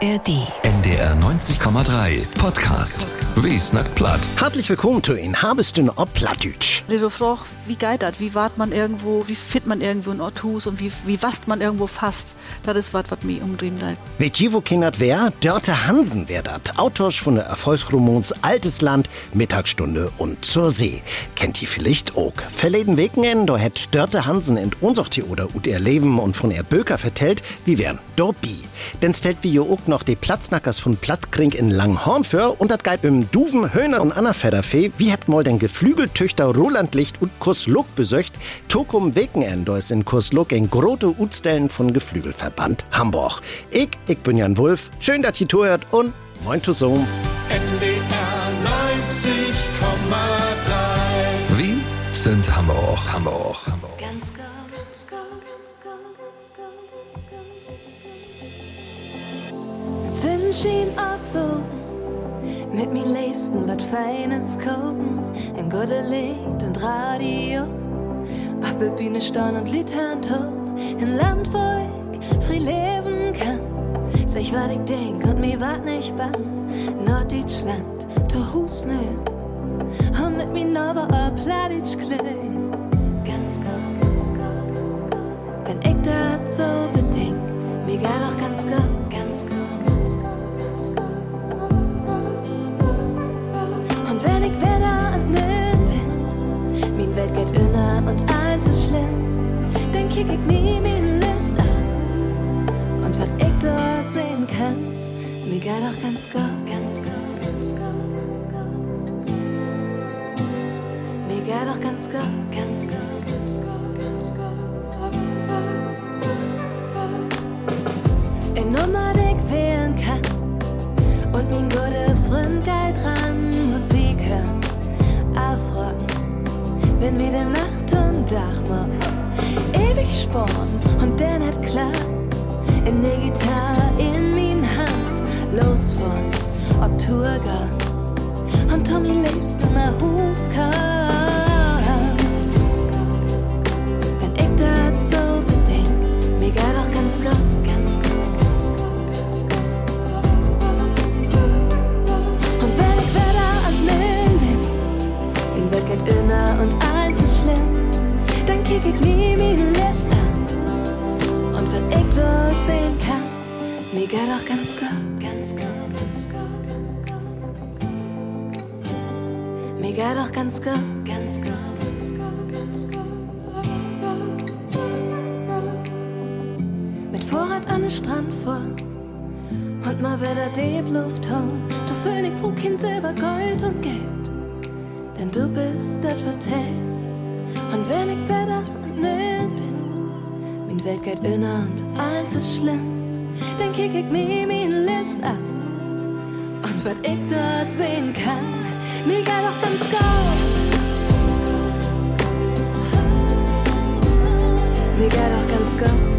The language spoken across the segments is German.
ARD. NDR 90,3 Podcast. Wie snackt platt? Herzlich willkommen zu in Habestün ob Plattdütsch. Du fragst, wie geht das? Wie wart man irgendwo? Wie fit man irgendwo in Orthus? Und wie, wie wast man irgendwo fast? Das ist was, was mich. Vet ihr, wo kindert wer? Dörte Hansen wär dat. Autor von der Erfolgsromans Altes Land, Mittagsstunde und zur See. Kennt ihr vielleicht auch? Verleden Wochenende, da hätt Dörte Hansen in unser oder ut ihr Leben und von ihr Böker vertellt, wie wären Dorbi. Denn stellt wie jo auch noch die Platznackers von Plattkring in Langhorn für und dat geib im Duven, Höhner und Anna Federfee, wie habt mal den Geflügeltüchter Roland Licht und Kursluck besöcht, Tokum Wekenend, ist in Kursluck ein grote Utstellen von Geflügelverband Hamburg. Ich, ich bin Jan Wulf, schön, dass ihr zuhört und moin zusammen. NDR 90,3 Wie sind Hamburg? Hamburg. Hamburg. Zündschien abwogen, mit mir liebsten wat Feines gucken, ein gute Lied und Radio, auf der Bühne stehen und Lied hören to, ein Land, wo ich frei leben kann, sag ich, wat ich denk und mir wat nicht bang, Norddeutschland, to Hus nehmen, und mit mir nova a Plattitsch kling, ganz gut, ganz gut, wenn ich so bedenk, mir geht auch ganz gut, ganz gut. Und eins ist schlimm, dann kick ich mir mein List an. Und was ich da sehen kann, mir geht auch ganz gut, ganz gut, ganz gut. Mir geht auch ganz gut, ganz gut, ganz gut, ganz gut. Eine Nummer, die ich wählen kann. Und mein gute Freund geht ran, Musik hören, aufrocken, wenn wieder Nacht Dach machen. Ewig sporn und der nicht klar, in der Gitarre in min Hand, los von ob Tourgang und Tommy lebst nach Hus kam. Wenn ich das so bedenk, mir geht auch ganz gut. Und wenn ich am Mühlen bin, Welt geht inner und eins ist schlimm, kick ich mir meine List an. Und wenn ich das sehen kann, mir geht auch ganz gut, ganz gut, ganz gut. Mir geht auch ganz gut, ganz gut. Mit Vorrat an den Strand vor und mal wieder die Luft hauen. Du brauch kein Silber, Gold und Geld, denn du bist das vertellt. Und wenn ich wieder nöt bin, mein Welt geht inner und eins ist schlimm, dann kick ich mir meine List ab. Und was ich da sehen kann, mir geht auch ganz gut. Mir geht auch ganz gut.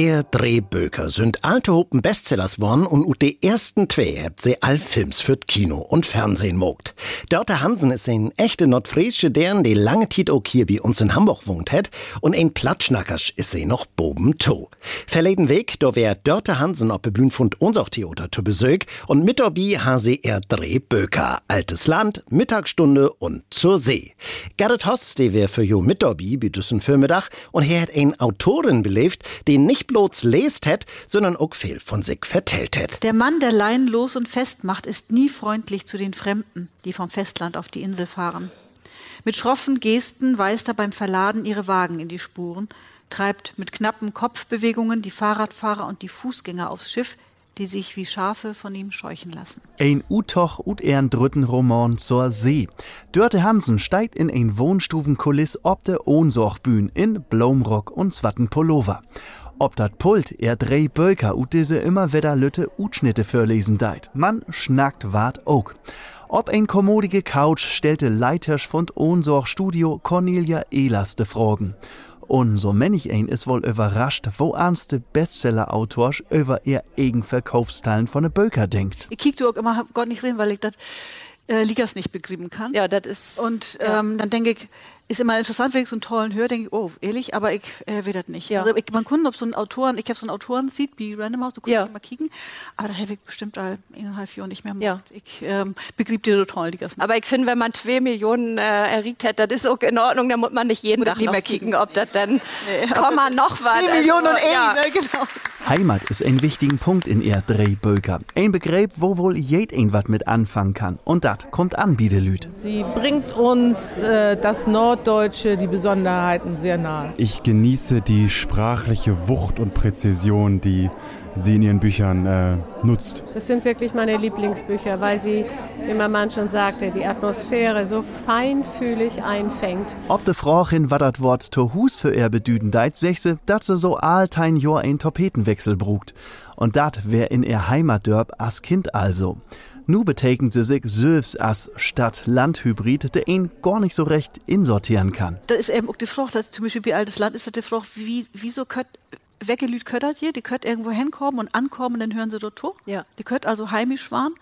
Er Drehböker sind alte Hopen Bestsellers worden und ut die ersten zwei habt sie all Films für Kino und Fernsehen mogt. Dörte Hansen ist ein echte nordfriesische deren, die lange Tiet auch hier bei uns in Hamburg wohnt hat und ein Platschnackers ist sie noch boben to. Verleden Weg, da wär Dörte Hansen ob Bühn von Theater zu Besög und mit dabei ha sie er Drehböker. Altes Land, Mittagsstunde und zur See. Gerrit Hoss, die wär für jo mit bei düssen Vormittag und er hat ein Autorin belebt, die nicht bloß lest hat, sondern auch viel von sich vertellt hat. Der Mann, der Leinen los und festmacht, ist nie freundlich zu den Fremden, die vom Festland auf die Insel fahren. Mit schroffen Gesten weist er beim Verladen ihre Wagen in die Spuren, treibt mit knappen Kopfbewegungen die Fahrradfahrer und die Fußgänger aufs Schiff, die sich wie Schafe von ihm scheuchen lassen. Ein Utoch ut ern dritten Roman zur See. Dörte Hansen steigt in ein Wohnstufenkuliss ob der Ohnsorgbühn in Blomrock und Swattenpullover. Ob dat Pult er drei Bölker ut diese immer wieder Lütte Utschnitte verlesen deit. Man schnackt wart ook. Ob ein kommodige Couch stellte Leitersch von Ohnsorg Studio Cornelia Ehlers de Fragen. Und so manch ein ist wohl überrascht, wo ernste Bestseller-Autor über ihr eigen Verkaufsteilen von der Böker denkt. Ich kiek auch immer Gott nicht reden, weil ich das äh, Ligas nicht begrieben kann. Ja, das ist. Und ähm, dann denke ich, ist immer interessant, wenn ich so einen tollen höre, denke ich, oh, ehrlich, aber ich äh, will das nicht. Ja. Also ich, man kann ob so einen Autoren, ich habe so einen Autoren sieht wie Random House, du kannst Ja. mal kicken, aber das hätte ich bestimmt all eineinhalb Jahre nicht mehr gemacht. Ja. Ich ähm, begrieb die total Ligas nicht. Aber ich finde, wenn man zwei Millionen äh, erriegt hätte, das ist auch in Ordnung, dann muss man nicht jeden Tag nie noch mehr kicken, ob das dann Komma noch was. Eine Million und eh, ja. ne, genau. Heimat ist ein wichtigen Punkt in ihr Drehböker. Ein Begriff, wo wohl jed ein wat mit anfangen kann. Und dat kommt an, Biedelüt. Sie bringt uns äh, das Norddeutsche, die Besonderheiten sehr nahe. Ich genieße die sprachliche Wucht und Präzision, die sie in ihren Büchern äh, nutzt. Das sind wirklich meine Lieblingsbücher, weil sie, wie mein Mann schon sagte, die Atmosphäre so feinfühlig einfängt. Ob de Frauchin wat dat Wort to Hus für er bedüden deit, sechse, dat se so altein Jor ein Tapetenwechsel brugt. Und dat wär in ihr Heimatdörp as Kind also. Nu betekent sie sich Söfs as Stadt-Land-Hybrid, der ihn gar nicht so recht insortieren kann. Da ist eben auch die Frage, dass zum Beispiel bei Altes Land ist das die Frage, wie, wieso könnt welche Lüd köttert hier? Die könnt irgendwo hinkommen und ankommen und dann hören sie dort to. Ja. Die könnt also heimisch waren.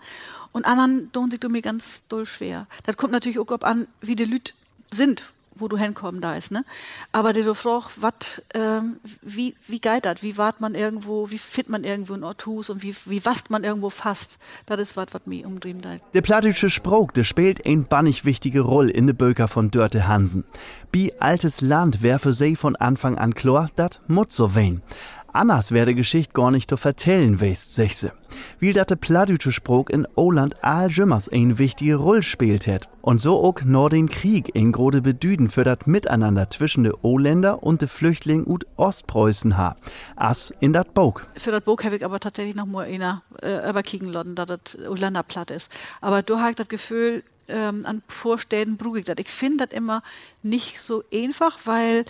Und anderen tun sich mir ganz doll schwer. Das kommt natürlich auch ob an, wie die Lüd sind, wo du hinkommen da ist, ne? Aber die fragst, wat, ähm, wie, wie das? Wie wart man irgendwo, wie fit man irgendwo in Orthus und wie, wie wast man irgendwo fast? Das ist was, was mich umdrehen da. Der plattische Spruch, der spielt ein bannig wichtige Rolle in de Böker von Dörte Hansen. Bi altes Land wär für sie von Anfang an klar, dat mut so wein. Anders wär de Geschicht gar nicht zu vertellen west, sechse. Wie dat de plattdeutsche Spruch in Oland all jümmers ein wichtige Rolle spielt het. Und so auch nur den Krieg ein grode Bedüden für dat Miteinander zwischen de Oländer und de Flüchtling ut Ostpreußen ha. As in dat Bog. Für das Buch habe ich aber tatsächlich noch mal einer äh, überkicken lassen, da das Ulander platt ist. Aber du hast das Gefühl, ähm, an Vorstädten brug ich das. Ich finde das immer nicht so einfach, weil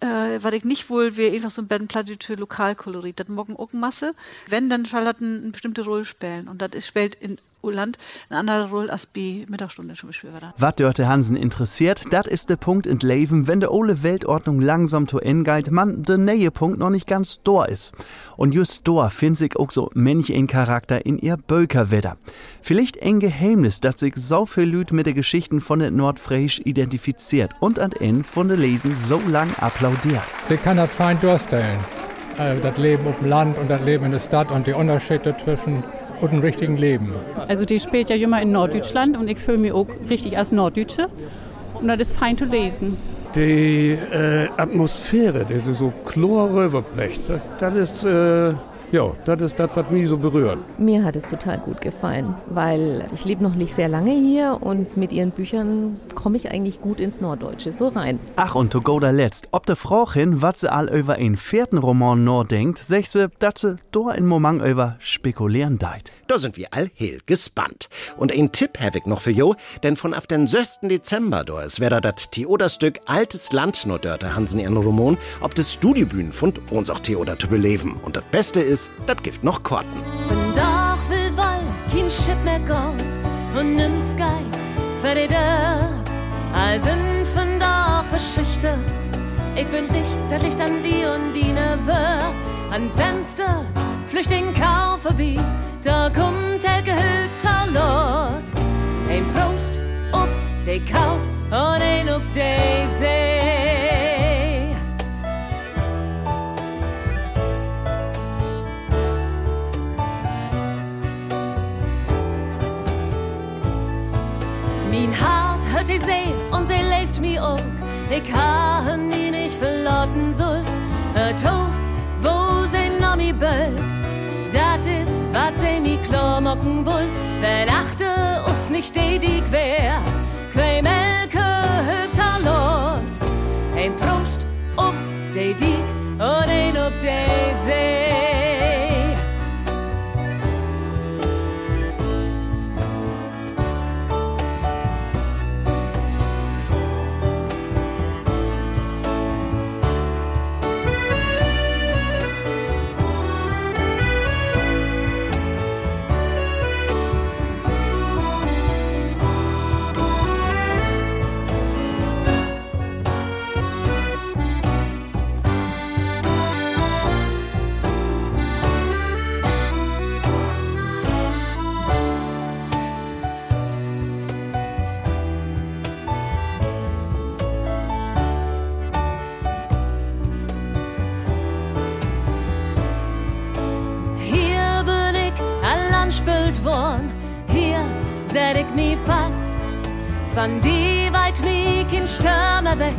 äh, weil ich nicht wohl wie einfach so ein plattische Lokalkolorit. Das morgen auch Masse. Wenn, dann das eine bestimmte Rolle spielen. Und das spielt in Uland eine andere Rolle als bei Mittagsstunde zum Beispiel. War das. Wat Dörte Hansen interessiert, dat ist der Punkt in Leben, wenn de ole Weltordnung langsam to galt, man de neue Punkt noch nicht ganz dor ist. Und just dor find sich auch so männlich ein Charakter in ihr Bölkerwetter. Vielleicht ein Geheimnis, dat sich so viel Lüd mit de Geschichten von der Nordfriesisch identifiziert und an Ende von de Lesen so lang applaudiert. Sie kann das fein durchstellen. Äh, das Leben auf dem Land und das Leben in der Stadt und die Unterschiede zwischen und dem richtigen Leben. Also die spielt ja immer in Norddeutschland und ich fühle mich auch richtig als Norddeutsche. Und das ist fein zu lesen. Die äh, Atmosphäre, die sie so chlor rüberbrecht, das, das ist, äh, ja, das ist das, was mich so berührt. Mir hat es total gut gefallen, weil ich lebe noch nicht sehr lange hier und mit ihren Büchern komme ich eigentlich gut ins Norddeutsche so rein. Ach, und to go da letzt, ob de Frauchin, wat se all über ein vierten Roman nor denkt, sech se, dat se dor in Moment über spekulieren deit. Da sind wir all heel gespannt. Und ein Tipp habe ich noch für jo, denn von auf den 6. Dezember da ist wieder das Theoderstück Altes Land nur dörte Hansen ihren Roman, ob des Studiobühnen von uns auch Theoder zu beleben. Und das Beste ist, das gibt noch Korten. Von Dach will Wall, kein Schiff mehr gehen und nimm's Geit für die. All sind von Dach verschüchtert. Ich bin dicht, das Licht an die und die ne Wör. An Fenster, Flüchtling Kau vorbei, da kommt der gehülpter Lord. Ein Prost ob de Kau und ein ob de See. Hört die See und sie lebt mi auch. Ich ha nie nicht verlotten sollt. Hört ho, wo sie noch mi bölkt. Dat is, wat sie mi klar mocken woll. Wenn achte us nicht die die quer. Quei Melke hübter Lord. Ein Prost ob de Diek und ein ob de See. Van die weit mi kein Stürmer weg.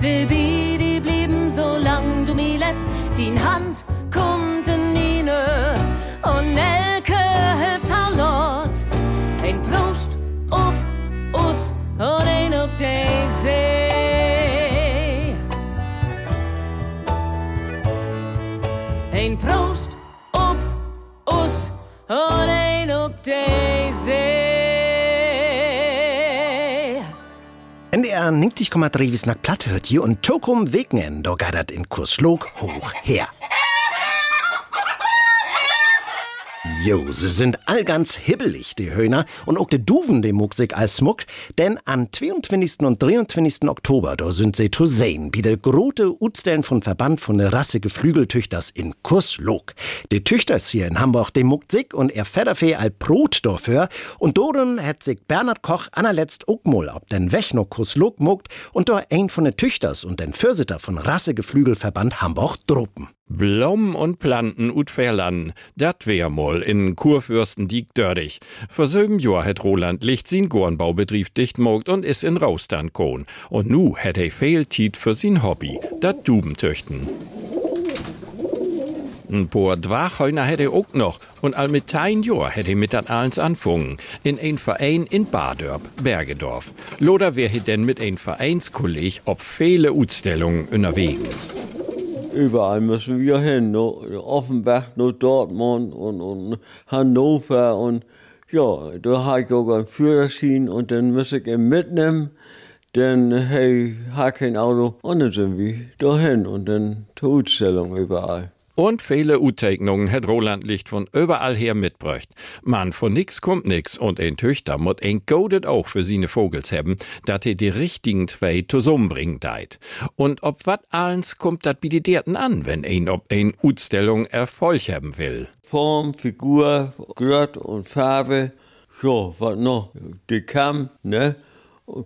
Will bi die blieben, solang du mi letzt. Die Hand 90,3 bis nach Platt hört hier und Tokum Wegnen, geht dat in Kurslog hoch her. Jo, sie sind all ganz hibbelig, die Höhner, und auch die Duven, die muck sich als Smuck, denn am 22. und 23. Oktober, da sind sie zu sehen, wie der grote Utstellen von Verband von der Rasse Geflügeltüchters in Kurslog. Die Tüchters hier in Hamburg, die muckt sich und er Federfee all Brot dafür, und doren hat sich Bernhard Koch anerletzt auch mal ob den noch Kurslog muckt und da ein von den Tüchters und den Fürsitter von Rasse Geflügelverband Hamburg droppen. Blom und Planten ut Verlan, dat wär mal in Kurfürstendiek dördig. Vor sieben Jahr het Roland Licht sin Gornbaubetrieb dicht mogt und is in Raustern kohn. Und nu het er viel Tiet für sin Hobby, dat Dubentüchten. Ein paar Dwachheuner hätte er auch noch und all mit ein Jahr hätte er mit dat alles anfangen. In ein Verein in Badörp, Bergedorf. Loder wär he denn mit ein Vereinskolleg ob viele Utstellungen unterwegs. Überall müssen wir hin. No, Offenbach, no Dortmund und, und Hannover. Und ja, da habe ich auch einen Führerschein und dann muss ich ihn mitnehmen. Denn hey, habe kein Auto. Und dann sind wir dahin und dann die Ausstellung überall. Und viele Uteignungen hat Roland Licht von überall her mitbräucht. Man, von nix kommt nix und ein Töchter mut ein Godet auch für sine Vogels haben, dat he die richtigen zwei zusammenbringen deit. Und ob wat allens kommt dat bi die Derten an, wenn ein ob ein Utstellung Erfolg haben will. Form, Figur, Grad und Farbe. Ja, was noch? Die Kamm, ne?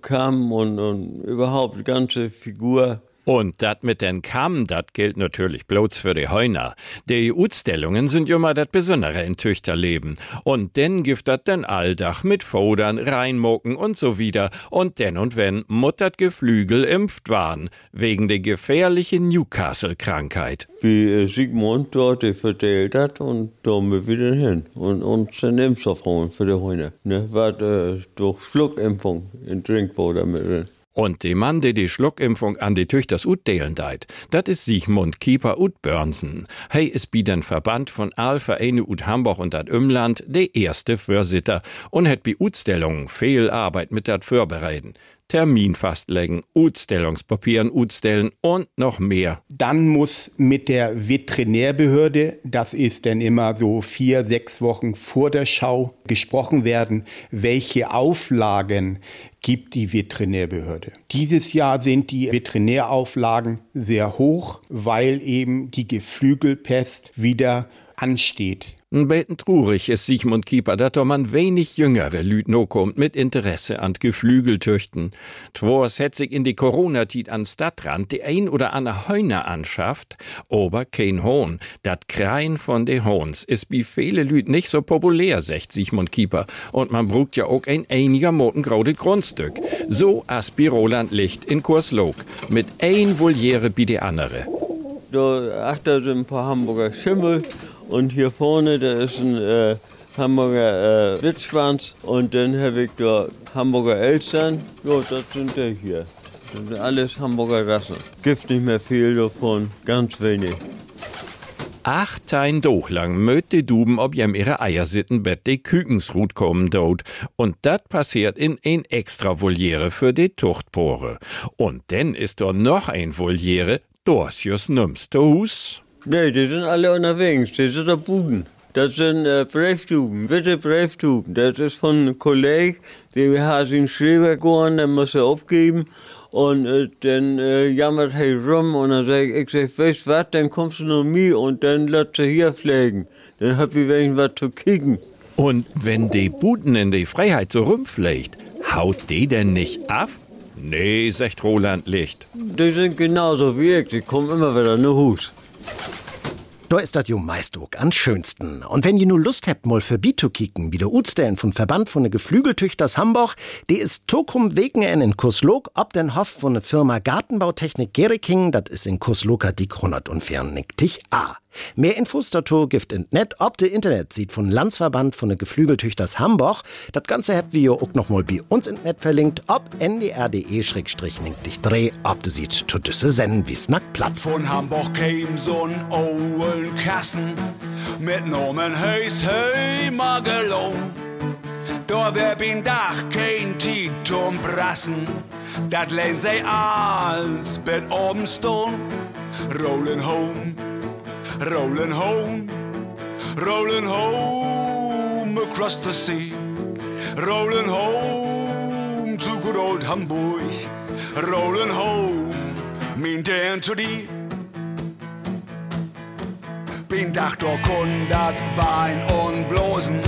Kamm und, und überhaupt die ganze Figur. Und dat mit den Kamm, dat gilt natürlich bloß für die Heuner. Die Utstellungen sind mal dat Besondere in Tüchterleben. Und denn gibt dat den Alldach mit Fodern, Reinmoken und so wieder. Und denn und wenn muttert Geflügel impft waren, wegen der gefährlichen Newcastle-Krankheit. Wie äh, Sigmund dort verteilt hat und da wir wieder hin. Und uns den Impfstoff holen für die Heuner. Ne? Was äh, durch Schluckimpfung in Trinkwater mit drin. Und de Mann, der die Schluckimpfung an die Tüchters utdelen deit, dat is Sigmund Kieper ut Börnsen. Hey is bi den Verband von all Vereine ut Hamburg und dat Umland de erste Vorsitter und het bi Utstellungen viel Arbeit mit dat vorbereiten. Termin fastlegen, Utstellungspapieren utstellen und noch mehr. Dann muss mit der Veterinärbehörde, das ist dann immer so vier, sechs Wochen vor der Schau, gesprochen werden, welche Auflagen gibt die Veterinärbehörde. Dieses Jahr sind die Veterinärauflagen sehr hoch, weil eben die Geflügelpest wieder ansteht. Beten trurig ist Sigmund Kieper, dat man wenig jüngere Lüd no kommt mit Interesse an Geflügeltüchten. Twors het sich in die Corona-Tit an Stadtrand die ein oder andere Heuner anschafft, aber kein Hohn. Dat Krein von de Hohns ist wie viele Lüd nicht so populär, sagt Sigmund Kieper. Und man brugt ja auch ein einiger Motengraudet Grundstück. So as Roland Licht in Kurslog. Mit ein Voliere wie die andere. Da achter sind ein paar Hamburger Schimmel und hier vorne, da ist ein äh, Hamburger äh, Witzschwanz und dann habe ich da Hamburger Elstern. Ja, das sind die hier. Das sind alles Hamburger Rassen. Gibt nicht mehr viel davon, ganz wenig. Acht Tein lang möt die Duben ob jem ihre Eier sitten bett de Kükensrut kommen dort. Und dat passiert in ein extra Voliere für die Tuchtpore. Und denn ist dort noch ein Voliere, Dorsius nümmste Hus. Nee, die sind alle unterwegs. Die sind da Buden. Das sind äh, Brieftuben, bitte Brieftuben. Das ist von einem Kollegen, der hat ihn Schreiber gehauen, der muss er aufgeben. Und äh, dann äh, jammert er rum und dann sag ich, ich sag, weißt was, dann kommst du noch mir und dann lässt er hier pflegen. Dann hab ich wenig was zu kicken. Und wenn die Buden in die Freiheit so rumflecht, haut die denn nicht ab? Nee, sagt Roland Licht. Die sind genauso wie ich, die kommen immer wieder in den Hus. Da ist das jo meist auch am schönsten. Und wenn ihr nur Lust habt, mal für zu kicken, wie der Utstellen von Verband von de Geflügeltüchters Hamburg, die ist Tokum Wegen in Kurslok, ob den Hoff von der Firma Gartenbautechnik Geriking, das ist in Kursloka dick 194 A. Mehr Infos dazu gibt in net ob de Internet sieht von Landsverband von der Geflügeltüchters Hamburg. Das ganze habt wir auch noch mal bei uns in Net verlinkt, ob ndr.de-dich dreh, ob de sieht zu düsse senden wie Snack platt. Von Hamburg käm so'n ollen Kassen mit Nomen Heis Heimagelon. Da wär bin Dach kein Titum Brassen, dat lehnt sei als Bett oben stone. Rolling home, rolling home, rolling home across the sea. Rolling home to good old Hamburg. Rolling home, mean down to the bin dach doch hundert Wein und Blosen,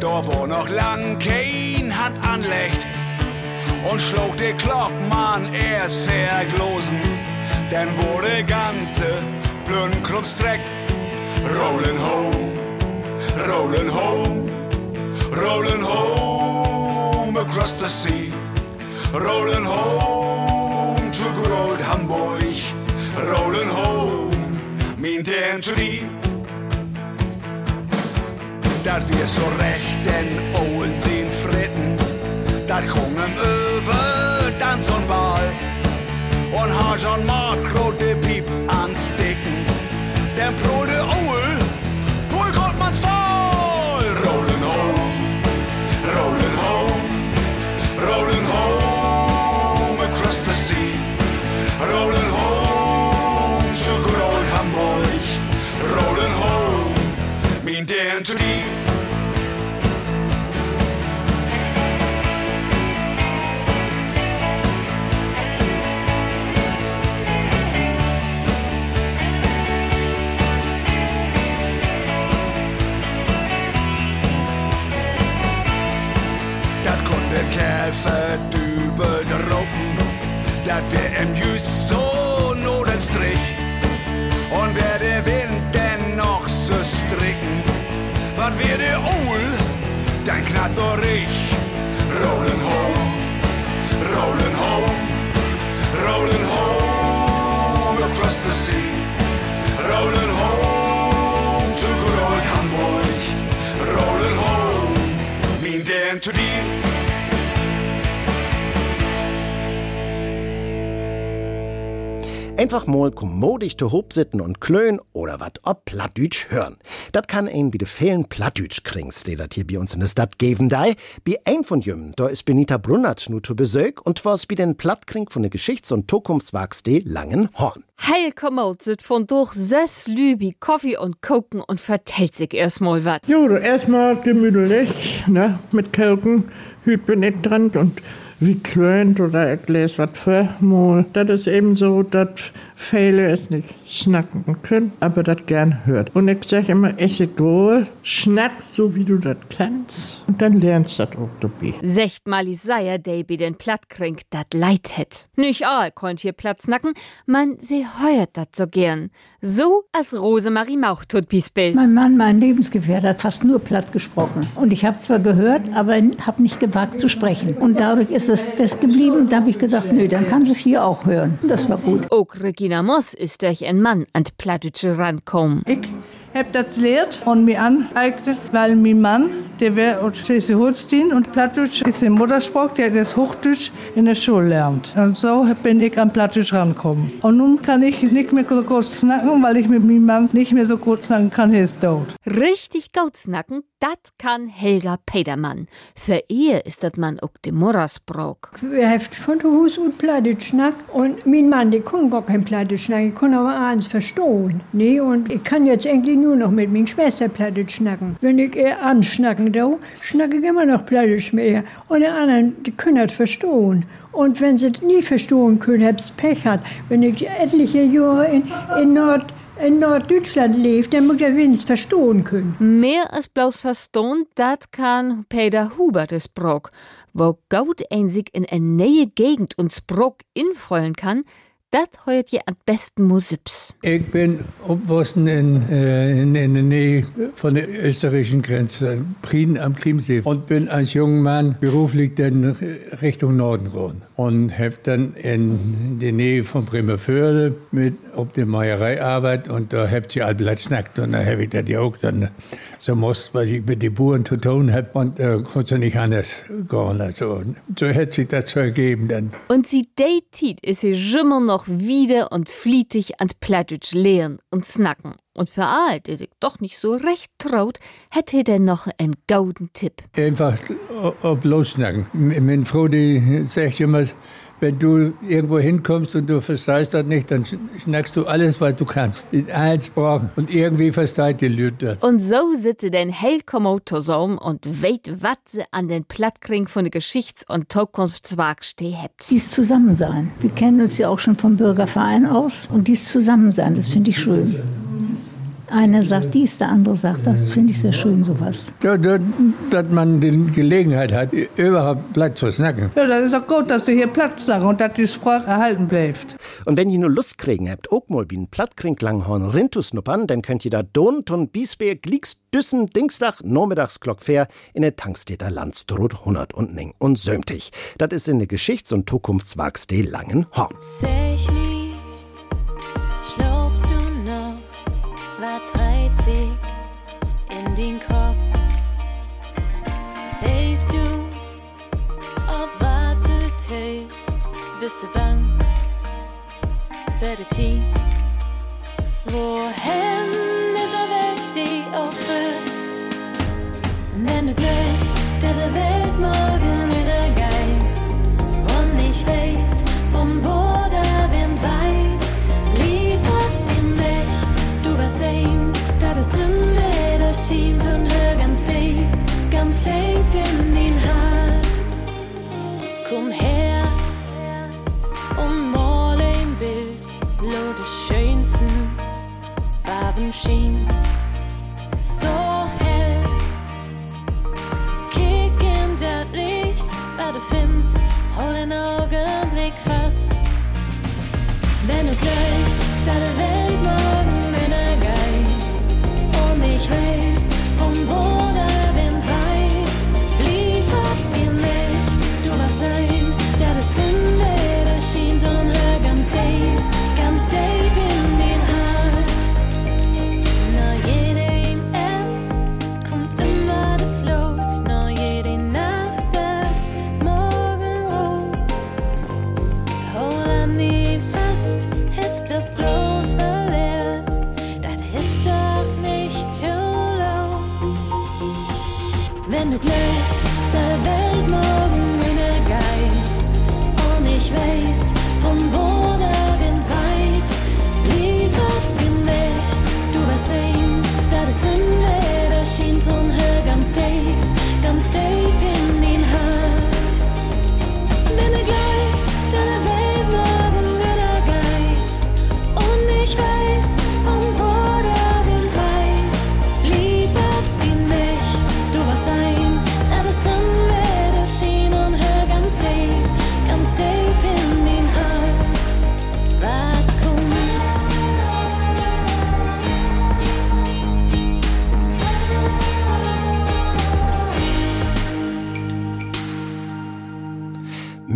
da wo noch lang kein Hand anlegt und schlug der Klockmann erst verglosen, dann wurde ganze Blönkruppstreck rolling home, rolling home, rolling home across the sea, rolling home to good old Hamburg, rolling home to die. Dat wir so recht den Owen sehen fritten, dat kommen über Tanz und Ball. Und har John Makro de Piep ansticken, den Einfach mal kommodisch zu Hob sitten und klönen oder wat ob Plattdütsch hören. Dat kann ein wie de fehlen Plattdütsch krings, die dat hier bei uns in der Stadt geben dei. Bi ein von jüm, da is Benita Brunnert nu zu Besög und was bi den Plattkring von der Geschichts- und Zukunftswachs de Langen Horn. Heil kommt sit von durch ses Lübi, Kaffee und Koken und vertellt sich erstmal wat. Jo, erstmal gemütlich, ne, mit Kelken, hüt bin ich dran und wie klönt oder lese was für mal. Das ist eben so, dass viele es nicht snacken können, aber das gern hört. Und ich sage immer, esse wohl, schnack so wie du das kannst und dann lernst du das auch dabei. Secht mal Isaiah, der bi den Plattkring dat leid het. Nicht all konnt hier Platz nacken, man se heuert dat so gern. So als Rosemarie Mauch tut Bispel. Mein Mann, mein Lebensgefährte, hat fast nur platt gesprochen. Und ich habe zwar gehört, aber habe nicht gewagt zu sprechen. Und dadurch ist es festgeblieben. Und da habe ich gedacht, nö, dann kann es hier auch hören. Und das war gut. Auch Regina Moss ist durch ein Mann an Plattdütsche rankommen. Ich hab das gelehrt und mir aneignet, weil mein Mann, der wäre aus Schleswig-Holstein und Plattdeutsch ist im Muttersprach, der das Hochdeutsch in der Schule lernt. Und so bin ich an Plattdeutsch rangekommen. Und nun kann ich nicht mehr so gut snacken, weil ich mit meinem Mann nicht mehr so gut snacken kann, er ist tot. Richtig gut snacken, dat kann Helga Pedermann. Für ihr ist das man auch dem Muttersprach. Wir haben von Hus und Plattdeutsch schnack und mein Mann, der kann gar kein Plattdeutsch schnacken, ich kann aber eins verstehen. Nee, und ich kann jetzt eigentlich nur noch mit meiner Schwester Plattdeutsch schnacken. Wenn ich ihr anschnacken da, schnacke ich immer noch Plattdeutsch mit ihr. Und die anderen, die können das verstehen. Und wenn sie das nie verstehen können, hab's Pech hat. Wenn ich etliche Jahre in, in Nord in Norddeutschland lebt, dann muss er wenigstens verstehen können. Mehr als bloß verstehen, dat kann Peter Hubert es Brock. Wo Gaut ein sich in eine neue Gegend und Sprock infreuen kann, dat heuert je an besten Musips. Ich bin aufgewachsen in, äh, in, in der Nähe von der österreichischen Grenze, Prien am Chiemsee. Und bin als junger Mann beruflich dann Richtung Norden gegangen. Und habe dann in der Nähe von Bremerförde mit auf der Meierei arbeitet. Und da habt ihr all schnackt. Und da habe ich das ja auch dann so musst, weil ich mit den Buren zu tun habe. Und da äh, konnte nicht anders gehen. Also, so hätte sich das so ergeben dann. Und sie datet ist sie immer noch wieder und flietig an Plattdeutsch lehren und snacken. Und für all, der sich doch nicht so recht traut, hätte er noch einen gauden Tipp. Einfach ob lossnacken. Meine Frau, die sagt immer, wenn du irgendwo hinkommst und du verstehst das nicht, dann schnackst du alles, was du kannst. In allen Sprachen. Und irgendwie versteht die Leute das. Und so sitze den Hellkommo zusammen und weht, was sie an den Plattkring von der Geschichts- und Zukunftswag steht. Dies Zusammensein. Wir kennen uns ja auch schon vom Bürgerverein aus. Und dies Zusammensein, das finde ich schön. Einer sagt dies, der andere sagt das. Finde ich sehr schön, sowas. Ja, dass, man die Gelegenheit hat, überhaupt Platz zu snacken. Ja, das ist doch gut, dass wir hier Platz sagen und dass die Sprache erhalten bleibt. Und wenn ihr nur Lust kriegen habt, auch mal wie ein Plattkring Langhorn rintusnuppern, dann könnt ihr da Don, Ton, Biesbeer, Glieks, Düssen, Dingstag, Nachmittagsglock fair in der Tankstädter Landstrut 100 und Ning und Sömtig. Das ist in der Geschichts- und Zukunftswachs de Langenhorn. Sech nie, schlobst wat du tust, bist du bang für die Tiet? Wohin ist er weg, die auch führt? Wenn shame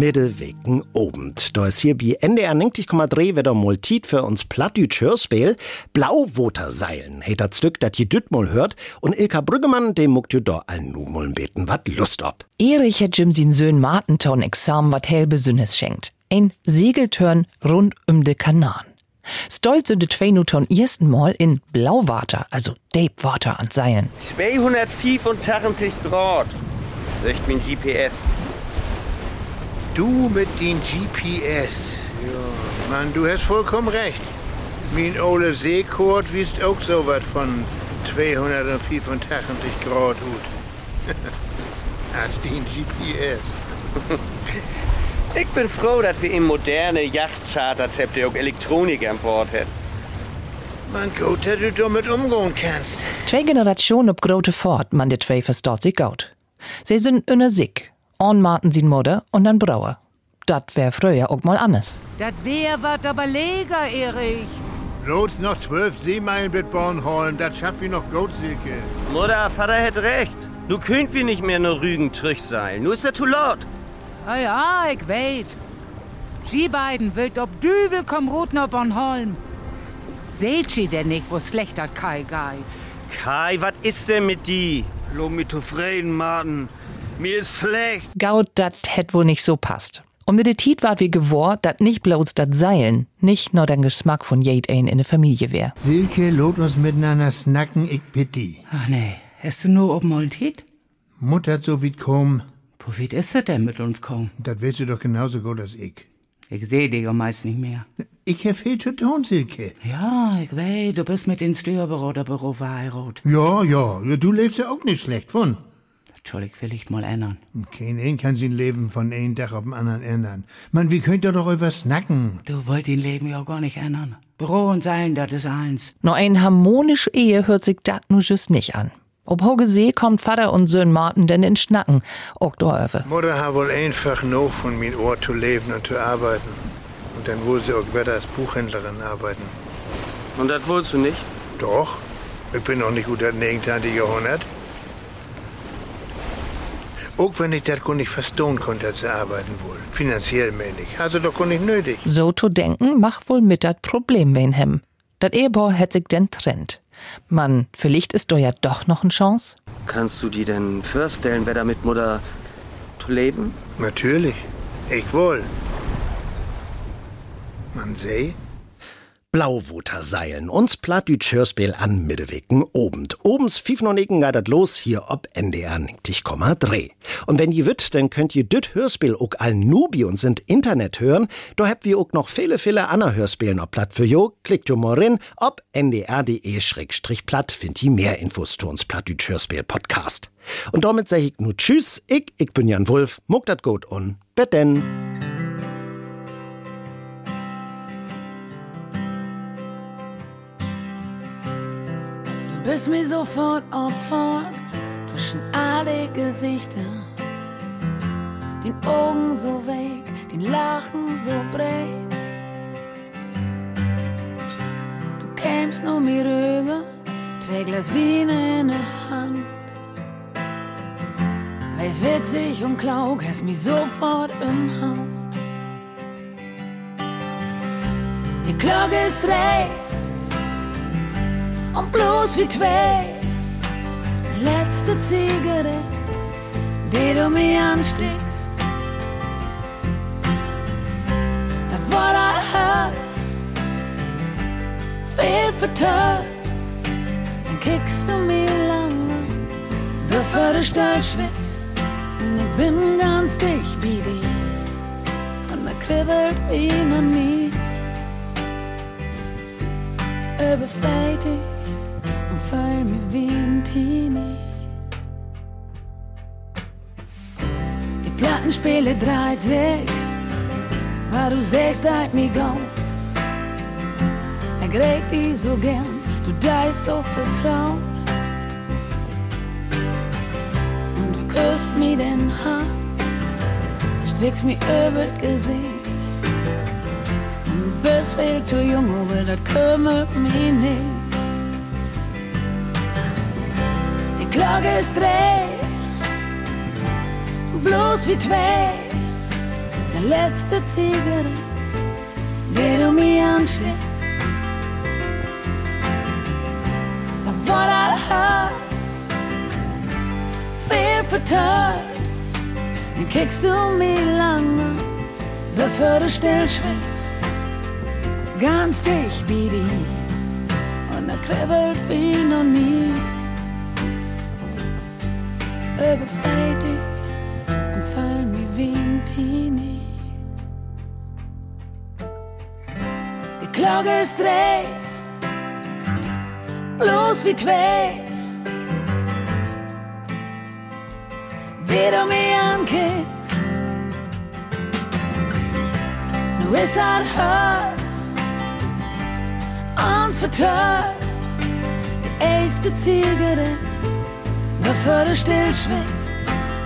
Middewegen obend. Da ist hier bei NDR 90,3 wieder mal Tiet für uns Plattdütsch Hörspiel. Blauwoterseilen, heet das Stück, dat je düt mal hört. Und Ilka Brüggemann, dem muckt ju da all nu mal beten, wat Lust ob. Erich hat Jim sin Söhn Martenton exam wat hell Besünnes schenkt. Ein Segeltörn rund um de Kanal. Stolz sind de zwei Newton ersten Mal in Blauwater, also Deepwater an Seilen. 285 Grad, sagt mein GPS. Du mit den GPS. Ja, Mann, du hast vollkommen recht. Mein Ole Seekort wisst auch so was von 285 Grad gut. Hast den GPS. Ich bin froh, dass wir im moderne Yachtcharters habt, der auch Elektronik an Bord hat. Man gut, dass du damit umgehen kannst. Zwei Generationen ob grote Fort, man de zwei verstaut sich gaut. Sie sind inner sick. On Marten sin Mutter und dann Brauer. dat wär früher auch mal anders. Das wär wat aber leger, Erich. Bloß noch zwölf Seemeilen mit Bornholm, das schafft wie noch Goatsilke. Mutter, Vater hätte recht. Nu könnt wir nicht mehr nur Rügen seilen. Nu ist er zu laut. Ah ja, ich weet. Sie beiden wild ob Düvel komm rot nach Bornholm. Seht sie denn nicht, wo schlechter Kai geht? Kai, was ist denn mit die? Lob mich zufrieden, Martin. Mir ist schlecht. Gaut, dat hätt wohl nicht so passt. Und mit der Tiet ward wie gewor, dat nicht bloß dat Seilen, nicht nur den Geschmack von jed ein in der Familie wär. Silke, lot uns miteinander snacken, ich bitte. Ach nee, hast du nur oben mal Tiet? Mutter hat so weit kommen. Wo weit ist er denn mit uns kommen? Das weißt du doch genauso gut als ich. Ich seh dich ja meist nicht mehr. Ich hab viel zu tun, Silke. Ja, ich weiß, du bist mit ins Steuerberaterbüro verheiratet. Ja, ja, ja, du lebst ja auch nicht schlecht von. Ich vielleicht mal ändern. Kein ein kann sein Leben von einem Tag auf den anderen ändern. Man, wie könnt ihr doch über snacken? Du wollt dein Leben ja gar nicht ändern. Büro und Seilen, das ist eins. Nur ein harmonische Ehe hört sich dat nu just nicht an. Ob Hoge See kommt Vater und Söhn Martin denn in Schnacken, auch doröwe. Mutter hat wohl einfach noch von mein Ohr zu leben und zu arbeiten. Und dann wohl sie auch wieder als Buchhändlerin arbeiten. Und das wolltest du nicht? Doch. Ich bin noch nicht gut das 19. Jahrhundert. Auch wenn ich das nicht verstehen konnte, dass sie arbeiten wohl. Finanziell meine ich. Also doch gar nicht nötig. So zu denken, macht wohl mit dat Problem wen hem. Dat Ehepaar hätt sich denn trennt. Man, vielleicht ist doch ja doch noch eine Chance. Kannst du dir denn vorstellen, wer da mit Mutter zu leben? Natürlich. Ich wohl. Man seh. Blauwoter seilen, uns Plattdütsch Hörspiel an Middewicken obend. Obens Fiefnoniken geidet los hier ob NDR 90,3. Und wenn ihr wütt, dann könnt ihr düt Hörspiel auch all Nubi und sind Internet hören. Da habt wir auch noch viele, viele andere Hörspielen ob Platt für jo. Klickt jo mal rein, ob ndr.de-platt findet ihr mehr Infos zu uns Plattdütsch Hörspiel Podcast. Und damit sag ich nu tschüss, ich, ich bin Jan Wulf, muck dat gut und betten. Du bist mir sofort Opfer zwischen alle Gesichter. Den Augen so weg, den Lachen so breit. Du kämst nur mir rüber, zwei Glas Wein in der Hand. Weiß witzig und klaug, hast mich sofort im Haut. Die Glocke ist drei und bloß wie zwei. Letzte Zigarette, die du mir anstickst. Da war das hart, viel vertört. Dann kickst du mir lange, bevor du stolz schwippst. Und ich bin ganz dicht wie dir. Und da kribbelt wie noch nie. Überfällt und wie ein Teenie. Die Plattenspiele dreht sich, weil du sagst, halt mir go. Er gräbt dich so gern, du deist so vertraut. Und du küsst mir den Hals, strickst mir über das Gesicht. Du bist viel zu jung, aber das kümmert mich nicht. Ist drei, bloß wie zwei. Der letzte Zigarette, die du mir ansteckst. Da war das hart, viel vertört. Dann kickst du mir lange, bevor du still schwimmst. Ganz dicht wie die, und er kribbelt wie noch nie. Dich und fall wie ein Teenie. Die Glocke ist drei, bloß wie zwei. Wie du mich ankisst, nu ist halt hört, uns vertört. Die erste Zigarette, du still schwimmst.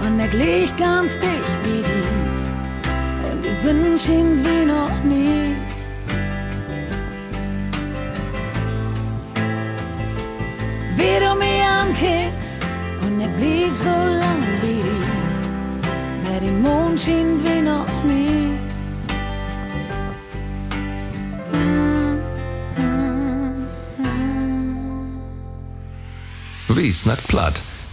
Und er glich ganz dicht wie die. Und die Sonne schien wie noch nie. Wie du mich ankickst und ich blieb so lang wie die, na die Mond schien wie noch nie. Wie snackt platt?